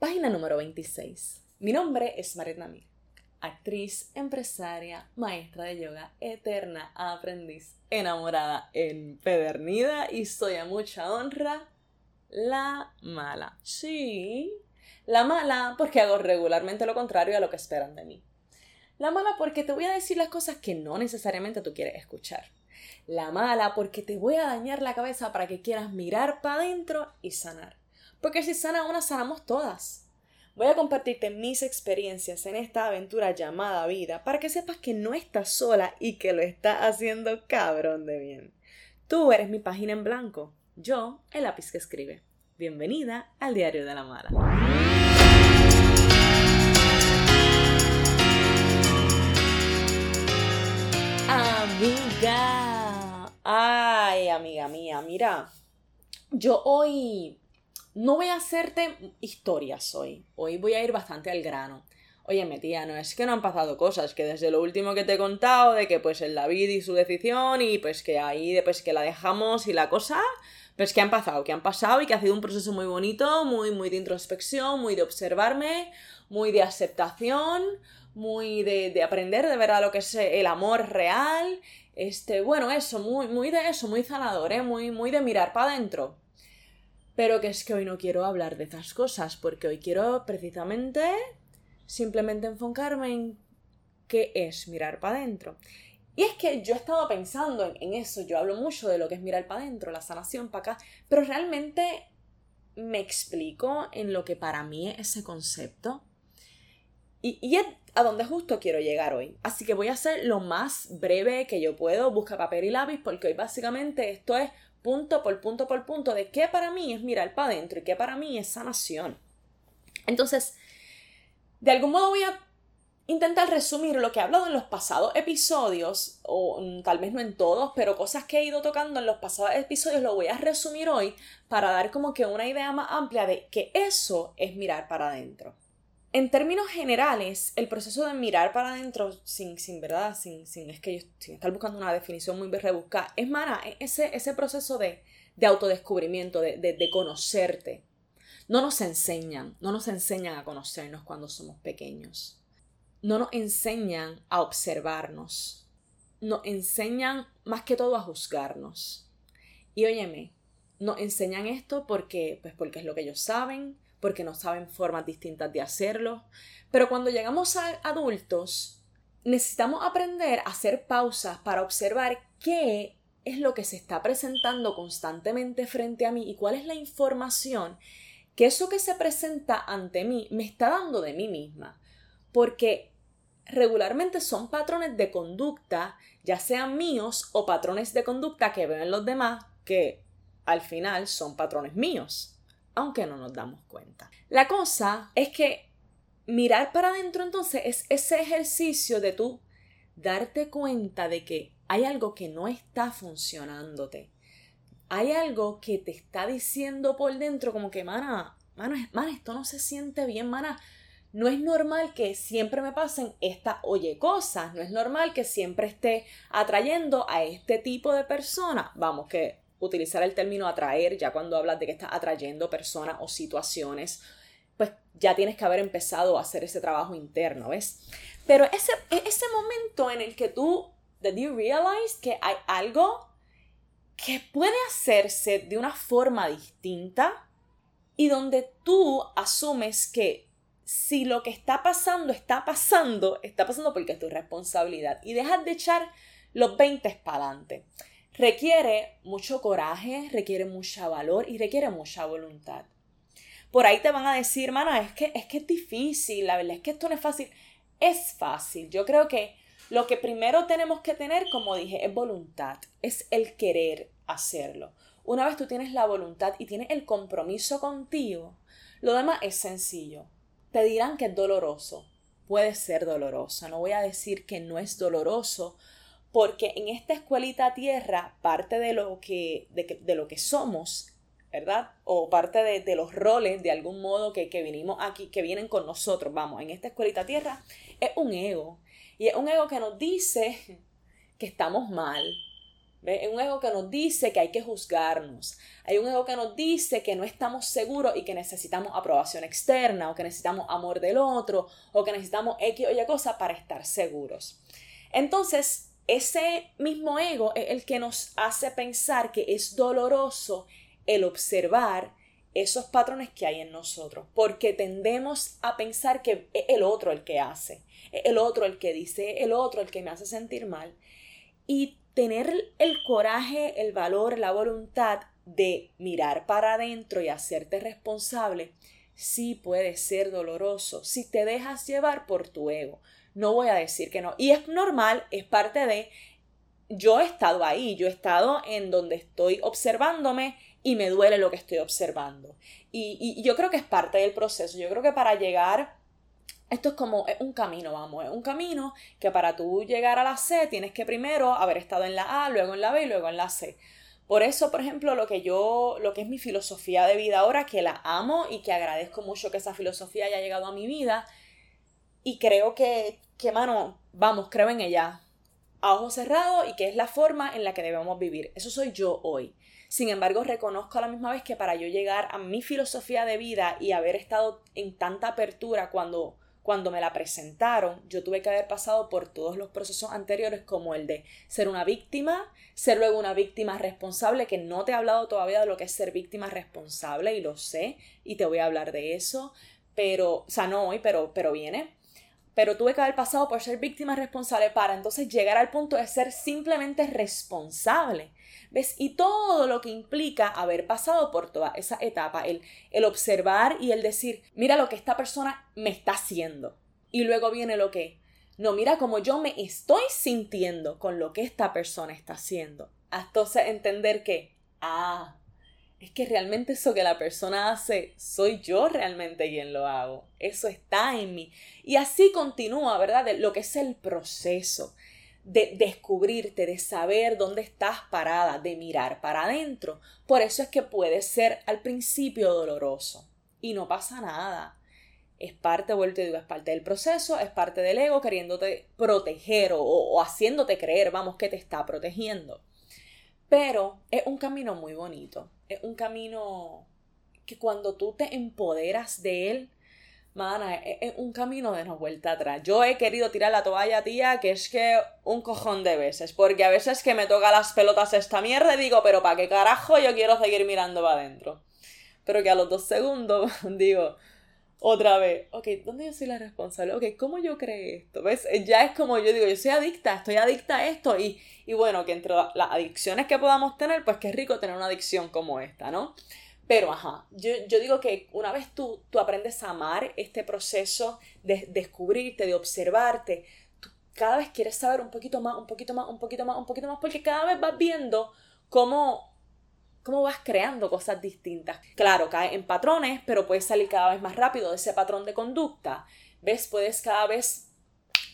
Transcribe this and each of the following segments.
Página número 26. Mi nombre es Marit Namir, actriz, empresaria, maestra de yoga, eterna aprendiz, enamorada, empedernida y soy a mucha honra la mala. Sí, la mala porque hago regularmente lo contrario a lo que esperan de mí. La mala porque te voy a decir las cosas que no necesariamente tú quieres escuchar. La mala porque te voy a dañar la cabeza para que quieras mirar para adentro y sanar. Porque si sana una, sanamos todas. Voy a compartirte mis experiencias en esta aventura llamada vida para que sepas que no estás sola y que lo estás haciendo cabrón de bien. Tú eres mi página en blanco, yo el lápiz que escribe. Bienvenida al Diario de la Mala. Amiga. Ay, amiga mía, mira. Yo hoy no voy a hacerte historias hoy. Hoy voy a ir bastante al grano. Oye, tía, no es que no han pasado cosas, que desde lo último que te he contado, de que pues el David y su decisión, y pues que ahí después que la dejamos y la cosa, pues que han pasado, que han pasado y que ha sido un proceso muy bonito, muy, muy de introspección, muy de observarme, muy de aceptación, muy de, de aprender de verdad lo que es el amor real. Este, bueno, eso, muy, muy de eso, muy sanador, ¿eh? Muy, muy de mirar para adentro. Pero que es que hoy no quiero hablar de esas cosas, porque hoy quiero precisamente simplemente enfocarme en qué es mirar para adentro. Y es que yo he estado pensando en, eso, yo hablo mucho de lo que es mirar para adentro, la sanación para acá, pero realmente me explico en lo que para mí es ese concepto. Y, y es a donde justo quiero llegar hoy. Así que voy a hacer lo más breve que yo puedo, busca papel y lápiz, porque hoy básicamente esto es punto por punto por punto de qué para mí es mirar para adentro y qué para mí es sanación. Entonces, de algún modo voy a intentar resumir lo que he hablado en los pasados episodios, o mm, tal vez no en todos, pero cosas que he ido tocando en los pasados episodios lo voy a resumir hoy para dar como que una idea más amplia de que eso es mirar para adentro. En términos generales, el proceso de mirar para adentro, sin, sin verdad, sin, sin, es que sin estar buscando una definición muy rebuscada, es mana, ese, ese proceso de, de autodescubrimiento, de, de, de, conocerte. No nos enseñan, no nos enseñan a conocernos cuando somos pequeños. No nos enseñan a observarnos. Nos enseñan más que todo a juzgarnos. Y óyeme, nos enseñan esto porque, pues porque es lo que ellos saben, porque no saben formas distintas de hacerlo. Pero cuando llegamos a adultos, necesitamos aprender a hacer pausas para observar qué es lo que se está presentando constantemente frente a mí y cuál es la información que eso que se presenta ante mí me está dando de mí misma. Porque regularmente son patrones de conducta, ya sean míos o patrones de conducta que veo en los demás, que al final son patrones míos aunque no nos damos cuenta. La cosa es que mirar para adentro entonces es ese ejercicio de tú darte cuenta de que hay algo que no está funcionándote. Hay algo que te está diciendo por dentro como que, mana, mana, mana, esto no se siente bien, mana. No es normal que siempre me pasen estas oye cosas, no es normal que siempre esté atrayendo a este tipo de persona. Vamos, que utilizar el término atraer, ya cuando hablas de que estás atrayendo personas o situaciones, pues ya tienes que haber empezado a hacer ese trabajo interno, ¿ves? Pero ese, ese momento en el que tú, that you realize que hay algo que puede hacerse de una forma distinta y donde tú asumes que si lo que está pasando está pasando, está pasando porque es tu responsabilidad y dejas de echar los 20 para adelante requiere mucho coraje, requiere mucha valor y requiere mucha voluntad. Por ahí te van a decir, mana, es que, es que es difícil, la verdad es que esto no es fácil. Es fácil. Yo creo que lo que primero tenemos que tener, como dije, es voluntad, es el querer hacerlo. Una vez tú tienes la voluntad y tienes el compromiso contigo, lo demás es sencillo. Te dirán que es doloroso. Puede ser doloroso. No voy a decir que no es doloroso porque en esta escuelita tierra parte de lo que, de, lo que somos, ¿verdad? O parte de, los roles de algún modo que, que vinimos aquí, que vienen con nosotros, vamos, en esta escuelita tierra, es un ego. Y es un ego que nos dice que estamos mal, Hay un ego que nos dice que hay que juzgarnos. Hay un ego que nos dice que no estamos seguros y que necesitamos aprobación externa o que necesitamos amor del otro o que necesitamos X o Y cosa para estar seguros. Entonces, ese mismo ego es el que nos hace pensar que es doloroso el observar esos patrones que hay en nosotros, porque tendemos a pensar que es el otro el que hace, es el otro el que dice, es el otro el que me hace sentir mal. Y tener el coraje, el valor, la voluntad de mirar para adentro y hacerte responsable, sí puede ser doloroso si te dejas llevar por tu ego. No voy a decir que no. Y es normal, es parte de... Yo he estado ahí, yo he estado en donde estoy observándome y me duele lo que estoy observando. Y, y yo creo que es parte del proceso. Yo creo que para llegar esto es como un camino, vamos, es un camino que para tú llegar a la C tienes que primero haber estado en la A, luego en la B y luego en la C. Por eso, por ejemplo, lo que yo, lo que es mi filosofía de vida ahora, que la amo y que agradezco mucho que esa filosofía haya llegado a mi vida y creo que, que mano, vamos, creo en ella a ojos cerrados y que es la forma en la que debemos vivir. Eso soy yo hoy. Sin embargo, reconozco a la misma vez que para yo llegar a mi filosofía de vida y haber estado en tanta apertura cuando cuando me la presentaron, yo tuve que haber pasado por todos los procesos anteriores como el de ser una víctima, ser luego una víctima responsable, que no te he hablado todavía de lo que es ser víctima responsable y lo sé y te voy a hablar de eso, pero, o sea, no hoy, pero, pero viene. Pero tuve que haber pasado por ser víctima responsable para entonces llegar al punto de ser simplemente responsable. ¿Ves? Y todo lo que implica haber pasado por toda esa etapa, el, el observar y el decir, mira lo que esta persona me está haciendo. Y luego viene lo que, no, mira cómo yo me estoy sintiendo con lo que esta persona está haciendo. Entonces entender que, ah, es que realmente eso que la persona hace, soy yo realmente quien lo hago. Eso está en mí. Y así continúa, ¿verdad? De lo que es el proceso de descubrirte, de saber dónde estás parada, de mirar para adentro. Por eso es que puede ser al principio doloroso y no pasa nada. Es parte, vuelto digo, es parte del proceso, es parte del ego queriéndote proteger o, o haciéndote creer, vamos, que te está protegiendo. Pero es un camino muy bonito, es un camino que cuando tú te empoderas de él, Mana, es, un camino de no vuelta atrás. Yo he querido tirar la toalla, tía, que es que un cojón de veces. Porque a veces que me toca las pelotas esta mierda y digo, pero ¿para qué carajo yo quiero seguir mirando para adentro? Pero que a los dos segundos digo, otra vez, ok, ¿dónde yo soy la responsable? Ok, ¿cómo yo creé esto? ¿Ves? Ya es como yo digo, yo soy adicta, estoy adicta a esto. Y, y bueno, que entre las adicciones que podamos tener, pues qué rico tener una adicción como esta, ¿no? Pero, ajá, yo, digo que una vez tú, tú aprendes a amar este proceso de descubrirte, de observarte, tú cada vez quieres saber un poquito más, un poquito más, un poquito más, un poquito más, porque cada vez vas viendo cómo, cómo vas creando cosas distintas. Claro, cae en patrones, pero puedes salir cada vez más rápido de ese patrón de conducta. ¿Ves? Puedes cada vez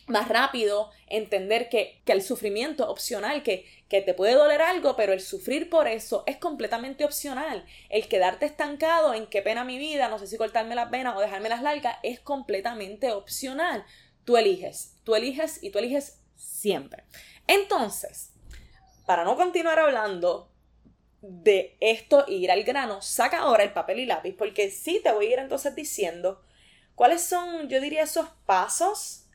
más rápido entender que, que el sufrimiento opcional, que, que te puede doler algo, pero el sufrir por eso es completamente opcional. El quedarte estancado en qué pena mi vida, no sé si cortarme las venas o dejarme las largas, es completamente opcional. Tú eliges, tú eliges y tú eliges siempre. Entonces, para no continuar hablando de esto e ir al grano, saca ahora el papel y lápiz, porque sí te voy a ir entonces diciendo cuáles son, yo diría, esos pasos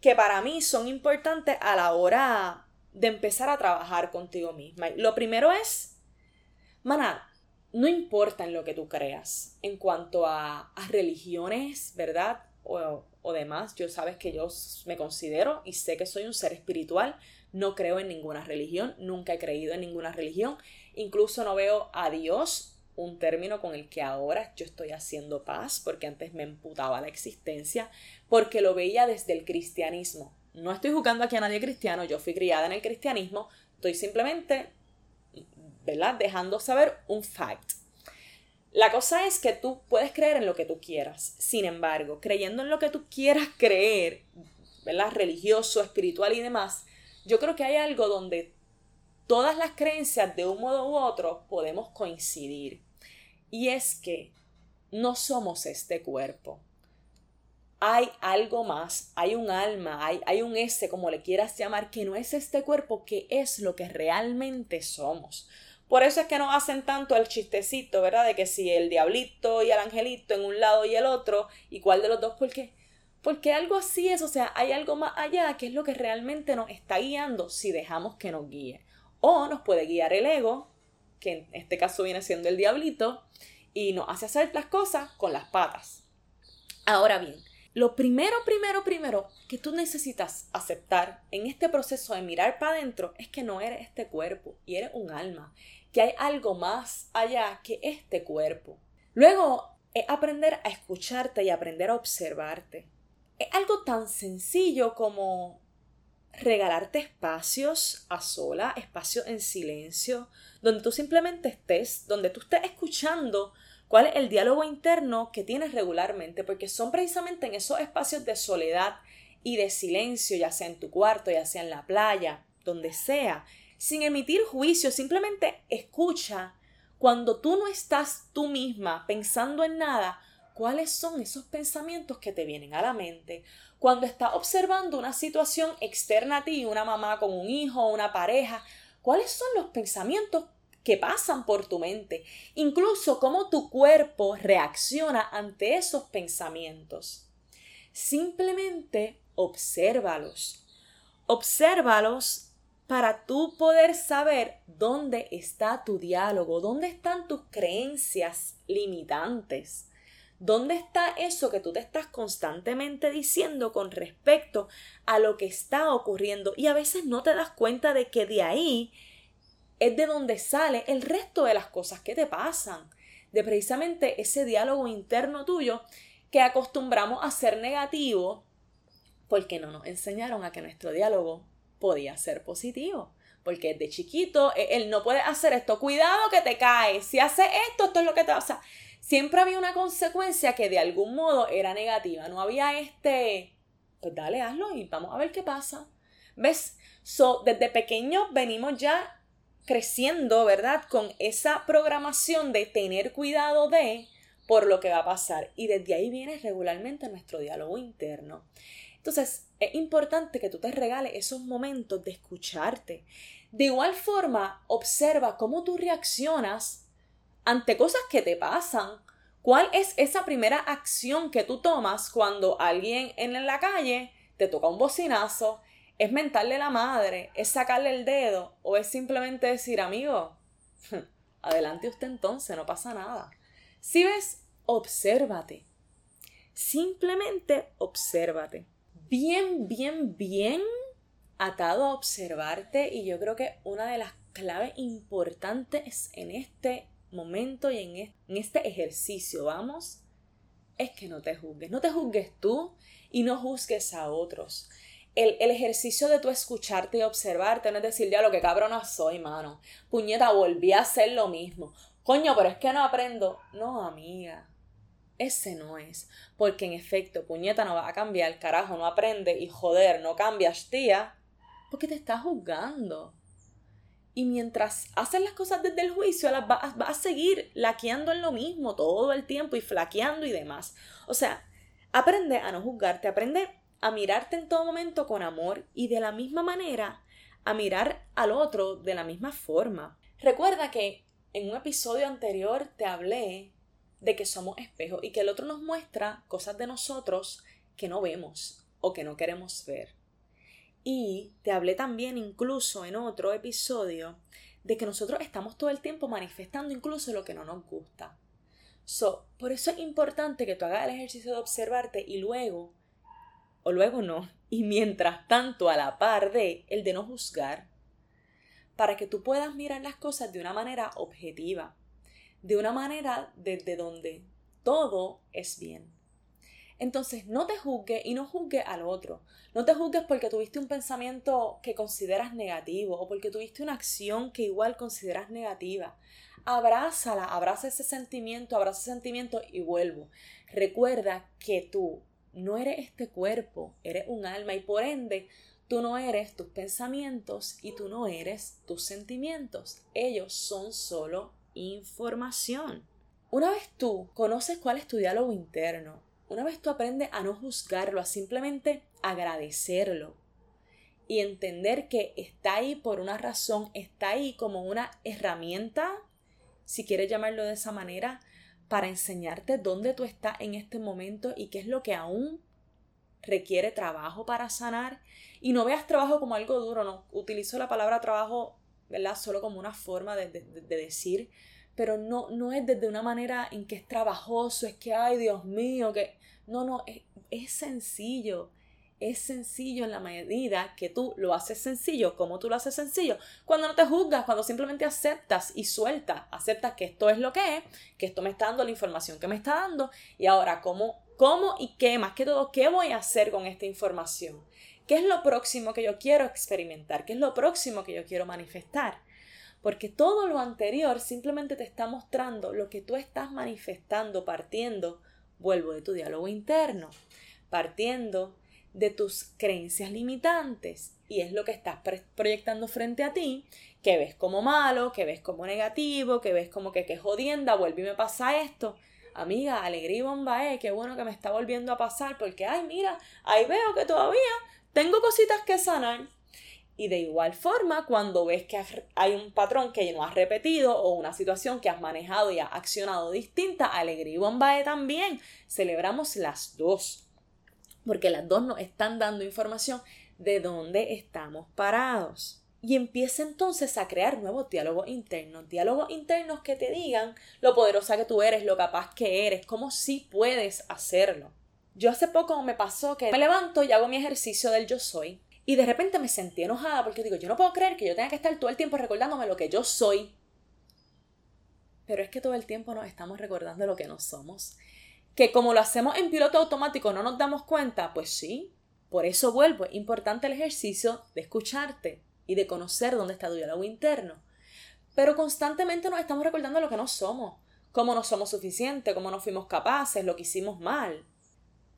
que para mí son importantes a la hora de empezar a trabajar contigo misma. Lo primero es, mana, no importa en lo que tú creas, en cuanto a, religiones, ¿verdad? O, o demás, yo sabes que yo me considero y sé que soy un ser espiritual, no creo en ninguna religión, nunca he creído en ninguna religión, incluso no veo a Dios un término con el que ahora yo estoy haciendo paz, porque antes me emputaba la existencia, porque lo veía desde el cristianismo. No estoy jugando aquí a nadie cristiano, yo fui criada en el cristianismo, estoy simplemente, ¿verdad? Dejando saber un fact. La cosa es que tú puedes creer en lo que tú quieras. Sin embargo, creyendo en lo que tú quieras creer, ¿verdad? Religioso, espiritual y demás, yo creo que hay algo donde todas las creencias de un modo u otro podemos coincidir. Y es que no somos este cuerpo. hay algo más, hay un alma, hay, hay un ese, como le quieras llamar, que no es este cuerpo, que es lo que realmente somos. Por eso es que nos hacen tanto el chistecito, ¿verdad? De que si el diablito y el angelito en un lado y el otro, ¿y cuál de los dos? ¿Por qué? Porque algo así es, o sea, hay algo más allá que es lo que realmente nos está guiando si dejamos que nos guíe. O nos puede guiar el ego, que en este caso viene siendo el diablito, y nos hace hacer las cosas con las patas. Ahora bien, lo primero, primero, primero que tú necesitas aceptar en este proceso de mirar para adentro es que no eres este cuerpo y eres un alma, que hay algo más allá que este cuerpo. Luego es aprender a escucharte y aprender a observarte. Es algo tan sencillo como regalarte espacios a sola, espacios en silencio, donde tú simplemente estés, donde tú estés escuchando cuál es el diálogo interno que tienes regularmente, porque son precisamente en esos espacios de soledad y de silencio, ya sea en tu cuarto, ya sea en la playa, donde sea, sin emitir juicio, simplemente escucha cuando tú no estás tú misma pensando en nada, cuáles son esos pensamientos que te vienen a la mente. Cuando estás observando una situación externa a ti, una mamá con un hijo, una pareja, cuáles son los pensamientos que pasan por tu mente, incluso cómo tu cuerpo reacciona ante esos pensamientos. Simplemente obsérvalos. Obsérvalos para tú poder saber dónde está tu diálogo, dónde están tus creencias limitantes, dónde está eso que tú te estás constantemente diciendo con respecto a lo que está ocurriendo y a veces no te das cuenta de que de ahí es de donde sale el resto de las cosas que te pasan, de precisamente ese diálogo interno tuyo que acostumbramos a ser negativo porque no nos enseñaron a que nuestro diálogo podía ser positivo. Porque de chiquito él no puede hacer esto, cuidado que te caes, si hace esto, esto es lo que te pasa. Siempre había una consecuencia que de algún modo era negativa, no había este, pues dale, hazlo y vamos a ver qué pasa. ¿Ves? So, desde pequeños venimos ya creciendo, ¿verdad? Con esa programación de tener cuidado de por lo que va a pasar. Y desde ahí viene regularmente nuestro diálogo interno. Entonces, es importante que tú te regales esos momentos de escucharte. De igual forma, observa cómo tú reaccionas ante cosas que te pasan. ¿Cuál es esa primera acción que tú tomas cuando alguien en la calle te toca un bocinazo, ¿Es mentarle la madre? ¿Es sacarle el dedo? ¿O es simplemente decir, amigo, adelante usted entonces, no pasa nada? Si ves, obsérvate. Simplemente obsérvate. Bien, bien, bien atado a observarte y yo creo que una de las claves importantes en este momento y en este ejercicio, vamos, es que no te juzgues. No te juzgues tú y no juzgues a otros el, ejercicio de tu escucharte y observarte, no es decir, ya lo que cabrona soy, mano. Puñeta, volví a hacer lo mismo. Coño, pero es que no aprendo. No, amiga. Ese no es. Porque en efecto, puñeta no va a cambiar, carajo, no aprende y joder, no cambias, tía. Porque te estás juzgando. Y mientras haces las cosas desde el juicio, las vas, vas a seguir laqueando en lo mismo todo el tiempo y flaqueando y demás. O sea, aprende a no juzgarte, aprende a mirarte en todo momento con amor y de la misma manera a mirar al otro de la misma forma. Recuerda que en un episodio anterior te hablé de que somos espejos y que el otro nos muestra cosas de nosotros que no vemos o que no queremos ver. Y te hablé también incluso en otro episodio de que nosotros estamos todo el tiempo manifestando incluso lo que no nos gusta. So, por eso es importante que tú hagas el ejercicio de observarte y luego o luego no, y mientras tanto a la par de el de no juzgar, para que tú puedas mirar las cosas de una manera objetiva, de una manera desde donde todo es bien. Entonces, no te juzgues y no juzgues al otro. No te juzgues porque tuviste un pensamiento que consideras negativo o porque tuviste una acción que igual consideras negativa. Abrázala, abraza ese sentimiento, abraza ese sentimiento y vuelvo. Recuerda que tú no eres este cuerpo, eres un alma y por ende tú no eres tus pensamientos y tú no eres tus sentimientos. Ellos son solo información. Una vez tú conoces cuál es tu diálogo interno, una vez tú aprendes a no juzgarlo, a simplemente agradecerlo y entender que está ahí por una razón, está ahí como una herramienta, si quieres llamarlo de esa manera, para enseñarte dónde tú estás en este momento y qué es lo que aún requiere trabajo para sanar. Y no veas trabajo como algo duro, no utilizo la palabra trabajo, ¿verdad? Solo como una forma de, de decir, pero no, no es desde una manera en que es trabajoso, es que, ay Dios mío, que... No, no, es, es sencillo es sencillo en la medida que tú lo haces sencillo. como tú lo haces sencillo? Cuando no te juzgas, cuando simplemente aceptas y sueltas, aceptas que esto es lo que es, que esto me está dando la información que me está dando y ahora cómo, cómo y qué, más que todo, qué voy a hacer con esta información. ¿Qué es lo próximo que yo quiero experimentar? ¿Qué es lo próximo que yo quiero manifestar? Porque todo lo anterior simplemente te está mostrando lo que tú estás manifestando partiendo, vuelvo de tu diálogo interno, partiendo de tus creencias limitantes y es lo que estás proyectando frente a ti, que ves como malo, que ves como negativo, que ves como que qué jodienda, vuelve y me pasa esto. Amiga, alegría y bomba, eh, qué bueno que me está volviendo a pasar porque, ay, mira, ahí veo que todavía tengo cositas que sanar. Y de igual forma, cuando ves que hay un patrón que no has repetido o una situación que has manejado y has accionado distinta, alegría y bomba también. Celebramos las dos porque las dos nos están dando información de dónde estamos parados. Y empieza entonces a crear nuevos diálogos internos, diálogos internos que te digan lo poderosa que tú eres, lo capaz que eres, cómo sí puedes hacerlo. Yo hace poco me pasó que me levanto y hago mi ejercicio del yo soy y de repente me sentí enojada porque digo, yo no puedo creer que yo tenga que estar todo el tiempo recordándome lo que yo soy. Pero es que todo el tiempo nos estamos recordando lo que no somos que como lo hacemos en piloto automático no nos damos cuenta, pues sí. Por eso vuelvo, es importante el ejercicio de escucharte y de conocer dónde está tu diálogo interno. Pero constantemente nos estamos recordando lo que no somos, cómo no somos suficientes, cómo no fuimos capaces, lo que hicimos mal.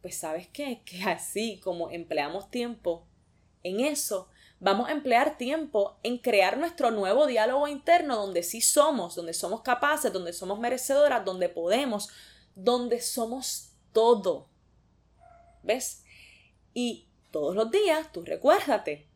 Pues sabes qué, que así como empleamos tiempo en eso, vamos a emplear tiempo en crear nuestro nuevo diálogo interno donde sí somos, donde somos capaces, donde somos merecedoras, donde podemos, donde somos todo. ¿Ves? Y todos los días tú recuérdate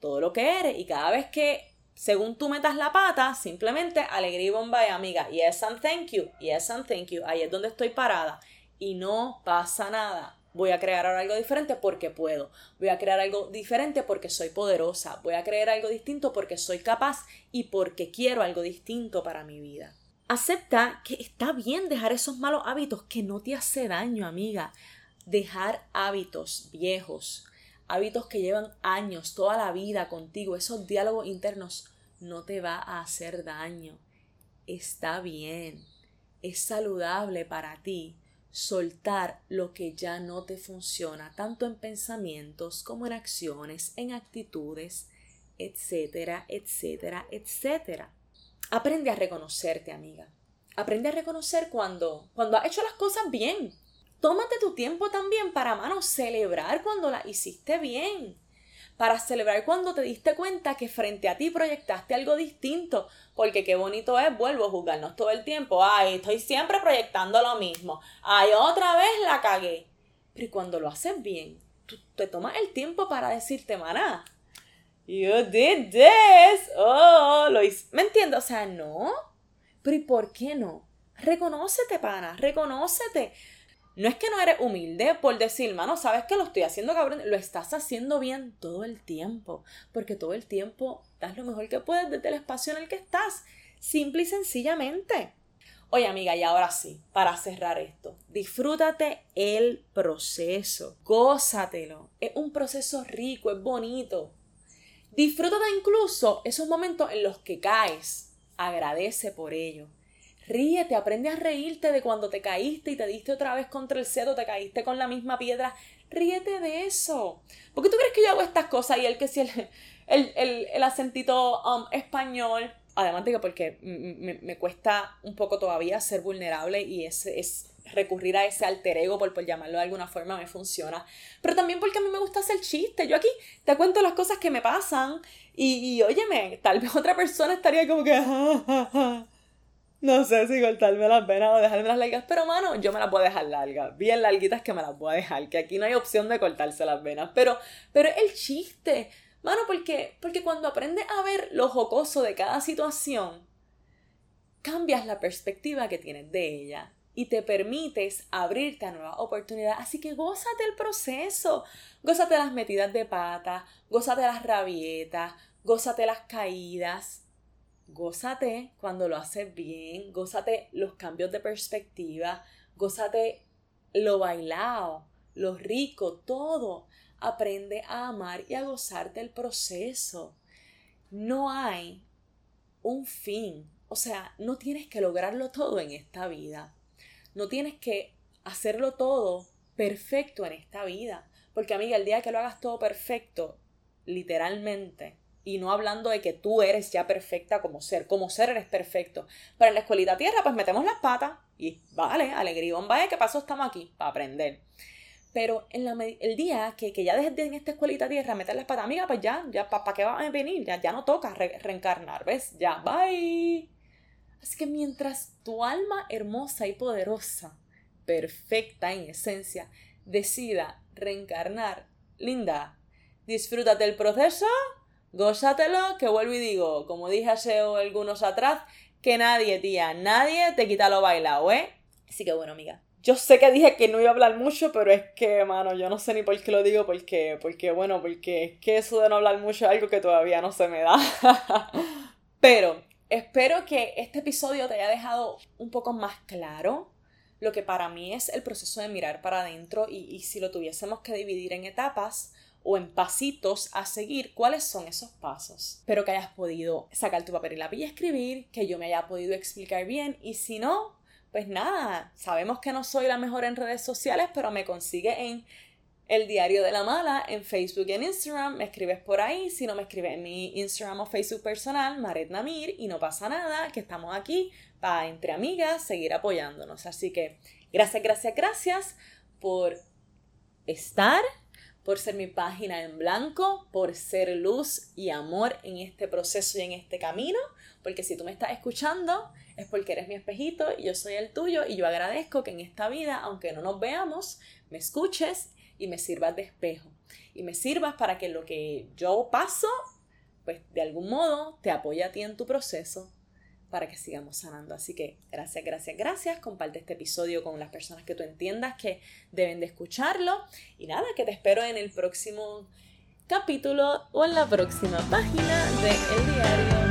todo lo que eres y cada vez que según tú metas la pata, simplemente alegría y bomba y amiga. Yes and thank you. Yes and thank you. Ahí es donde estoy parada. Y no pasa nada. Voy a crear algo diferente porque puedo. Voy a crear algo diferente porque soy poderosa. Voy a crear algo distinto porque soy capaz y porque quiero algo distinto para mi vida. Acepta que está bien dejar esos malos hábitos que no te hace daño, amiga. Dejar hábitos viejos, hábitos que llevan años, toda la vida contigo, esos diálogos internos, no te va a hacer daño. Está bien, es saludable para ti soltar lo que ya no te funciona, tanto en pensamientos como en acciones, en actitudes, etcétera, etcétera, etcétera. Aprende a reconocerte, amiga. Aprende a reconocer cuando, cuando has hecho las cosas bien. Tómate tu tiempo también para, mano, celebrar cuando las hiciste bien. Para celebrar cuando te diste cuenta que frente a ti proyectaste algo distinto. Porque qué bonito es, vuelvo a juzgarnos todo el tiempo. Ay, estoy siempre proyectando lo mismo. Ay, otra vez la cagué. Pero cuando lo haces bien, tú te tomas el tiempo para decirte, maná, You did this. Oh, lo hice. ¿Me entiendes? O sea, no. Pero ¿y por qué no? Reconócete, pana. Reconócete. No es que no eres humilde por decir, mano, sabes que lo estoy haciendo cabrón. Lo estás haciendo bien todo el tiempo. Porque todo el tiempo das lo mejor que puedes desde el espacio en el que estás. Simple y sencillamente. Oye, amiga, y ahora sí, para cerrar esto, disfrútate el proceso, gózatelo. Es un proceso rico, es bonito. Disfrútate incluso esos momentos en los que caes. Agradece por ello. Ríete, aprende a reírte de cuando te caíste y te diste otra vez contra el cedo, te caíste con la misma piedra. Ríete de eso. ¿Por qué tú crees que yo hago estas cosas y el que si el, el, el, acentito um, español, además de que porque me, me, cuesta un poco todavía ser vulnerable y es, es recurrir a ese alter ego, por, por llamarlo de alguna forma, me funciona. Pero también porque a mí me gusta hacer chiste. Yo aquí te cuento las cosas que me pasan y, y óyeme, tal vez otra persona estaría como que... No sé si cortarme las venas o dejarme las largas, pero mano, yo me las voy a dejar largas. Bien larguitas que me las voy a dejar, que aquí no hay opción de cortarse las venas. Pero, pero el chiste, mano, porque, porque cuando aprendes a ver lo jocoso de cada situación, cambias la perspectiva que tienes de ella y te permites abrirte a nuevas oportunidades. Así que gózate el proceso, gózate las metidas de pata, gózate las rabietas, gózate las caídas gózate cuando lo haces bien, gózate los cambios de perspectiva, gózate lo bailado, lo rico, todo. Aprende a amar y a gozarte el proceso. No hay un fin, o sea, no tienes que lograrlo todo en esta vida. No tienes que hacerlo todo perfecto en esta vida. Porque amiga, el día que lo hagas todo perfecto, literalmente, y no hablando de que tú eres ya perfecta como ser, como ser eres perfecto. Pero en la escuelita tierra, pues metemos las patas y vale, alegría, vaya, ¿qué pasó? Estamos aquí para aprender. Pero en la, el día que, que ya desde en esta escuelita tierra meter las patas, amiga, pues ya, ya, ¿para qué va a venir? Ya, ya no toca reencarnar, ¿ves? Ya, bye. Así que mientras tu alma hermosa y poderosa, perfecta en esencia, decida reencarnar, linda, disfrútate el proceso gózatelo, que vuelvo y digo, como dije hace algunos atrás, que nadie, tía, nadie te quita lo bailado, ¿eh? Así que bueno, amiga. Yo sé que dije que no iba a hablar mucho, pero es que, mano, yo no sé ni por qué lo digo, porque, porque, bueno, porque es que eso de no hablar mucho es algo que todavía no se me da. pero espero que este episodio te haya dejado un poco más claro lo que para mí es el proceso de mirar para adentro y, y si lo tuviésemos que dividir en etapas, o en pasitos a seguir, cuáles son esos pasos. Espero que hayas podido sacar tu papel y lápiz y escribir, que yo me haya podido explicar bien y si no, pues nada, sabemos que no soy la mejor en redes sociales, pero me consigue en el diario de la mala en Facebook y en Instagram, me escribes por ahí, si no me escribes en mi Instagram o Facebook personal, Maret Namir, y no pasa nada, que estamos aquí para entre amigas seguir apoyándonos. Así que gracias, gracias, gracias por estar por ser mi página en blanco, por ser luz y amor en este proceso y en este camino, porque si tú me estás escuchando es porque eres mi espejito y yo soy el tuyo y yo agradezco que en esta vida, aunque no nos veamos, me escuches y me sirvas de espejo. Y me sirvas para que lo que yo paso, pues de algún modo te apoye a ti en tu proceso para que sigamos sanando. Así que gracias, gracias, gracias. Comparte este episodio con las personas que tú entiendas que deben de escucharlo. Y nada, que te espero en el próximo capítulo o en la próxima página de El Diario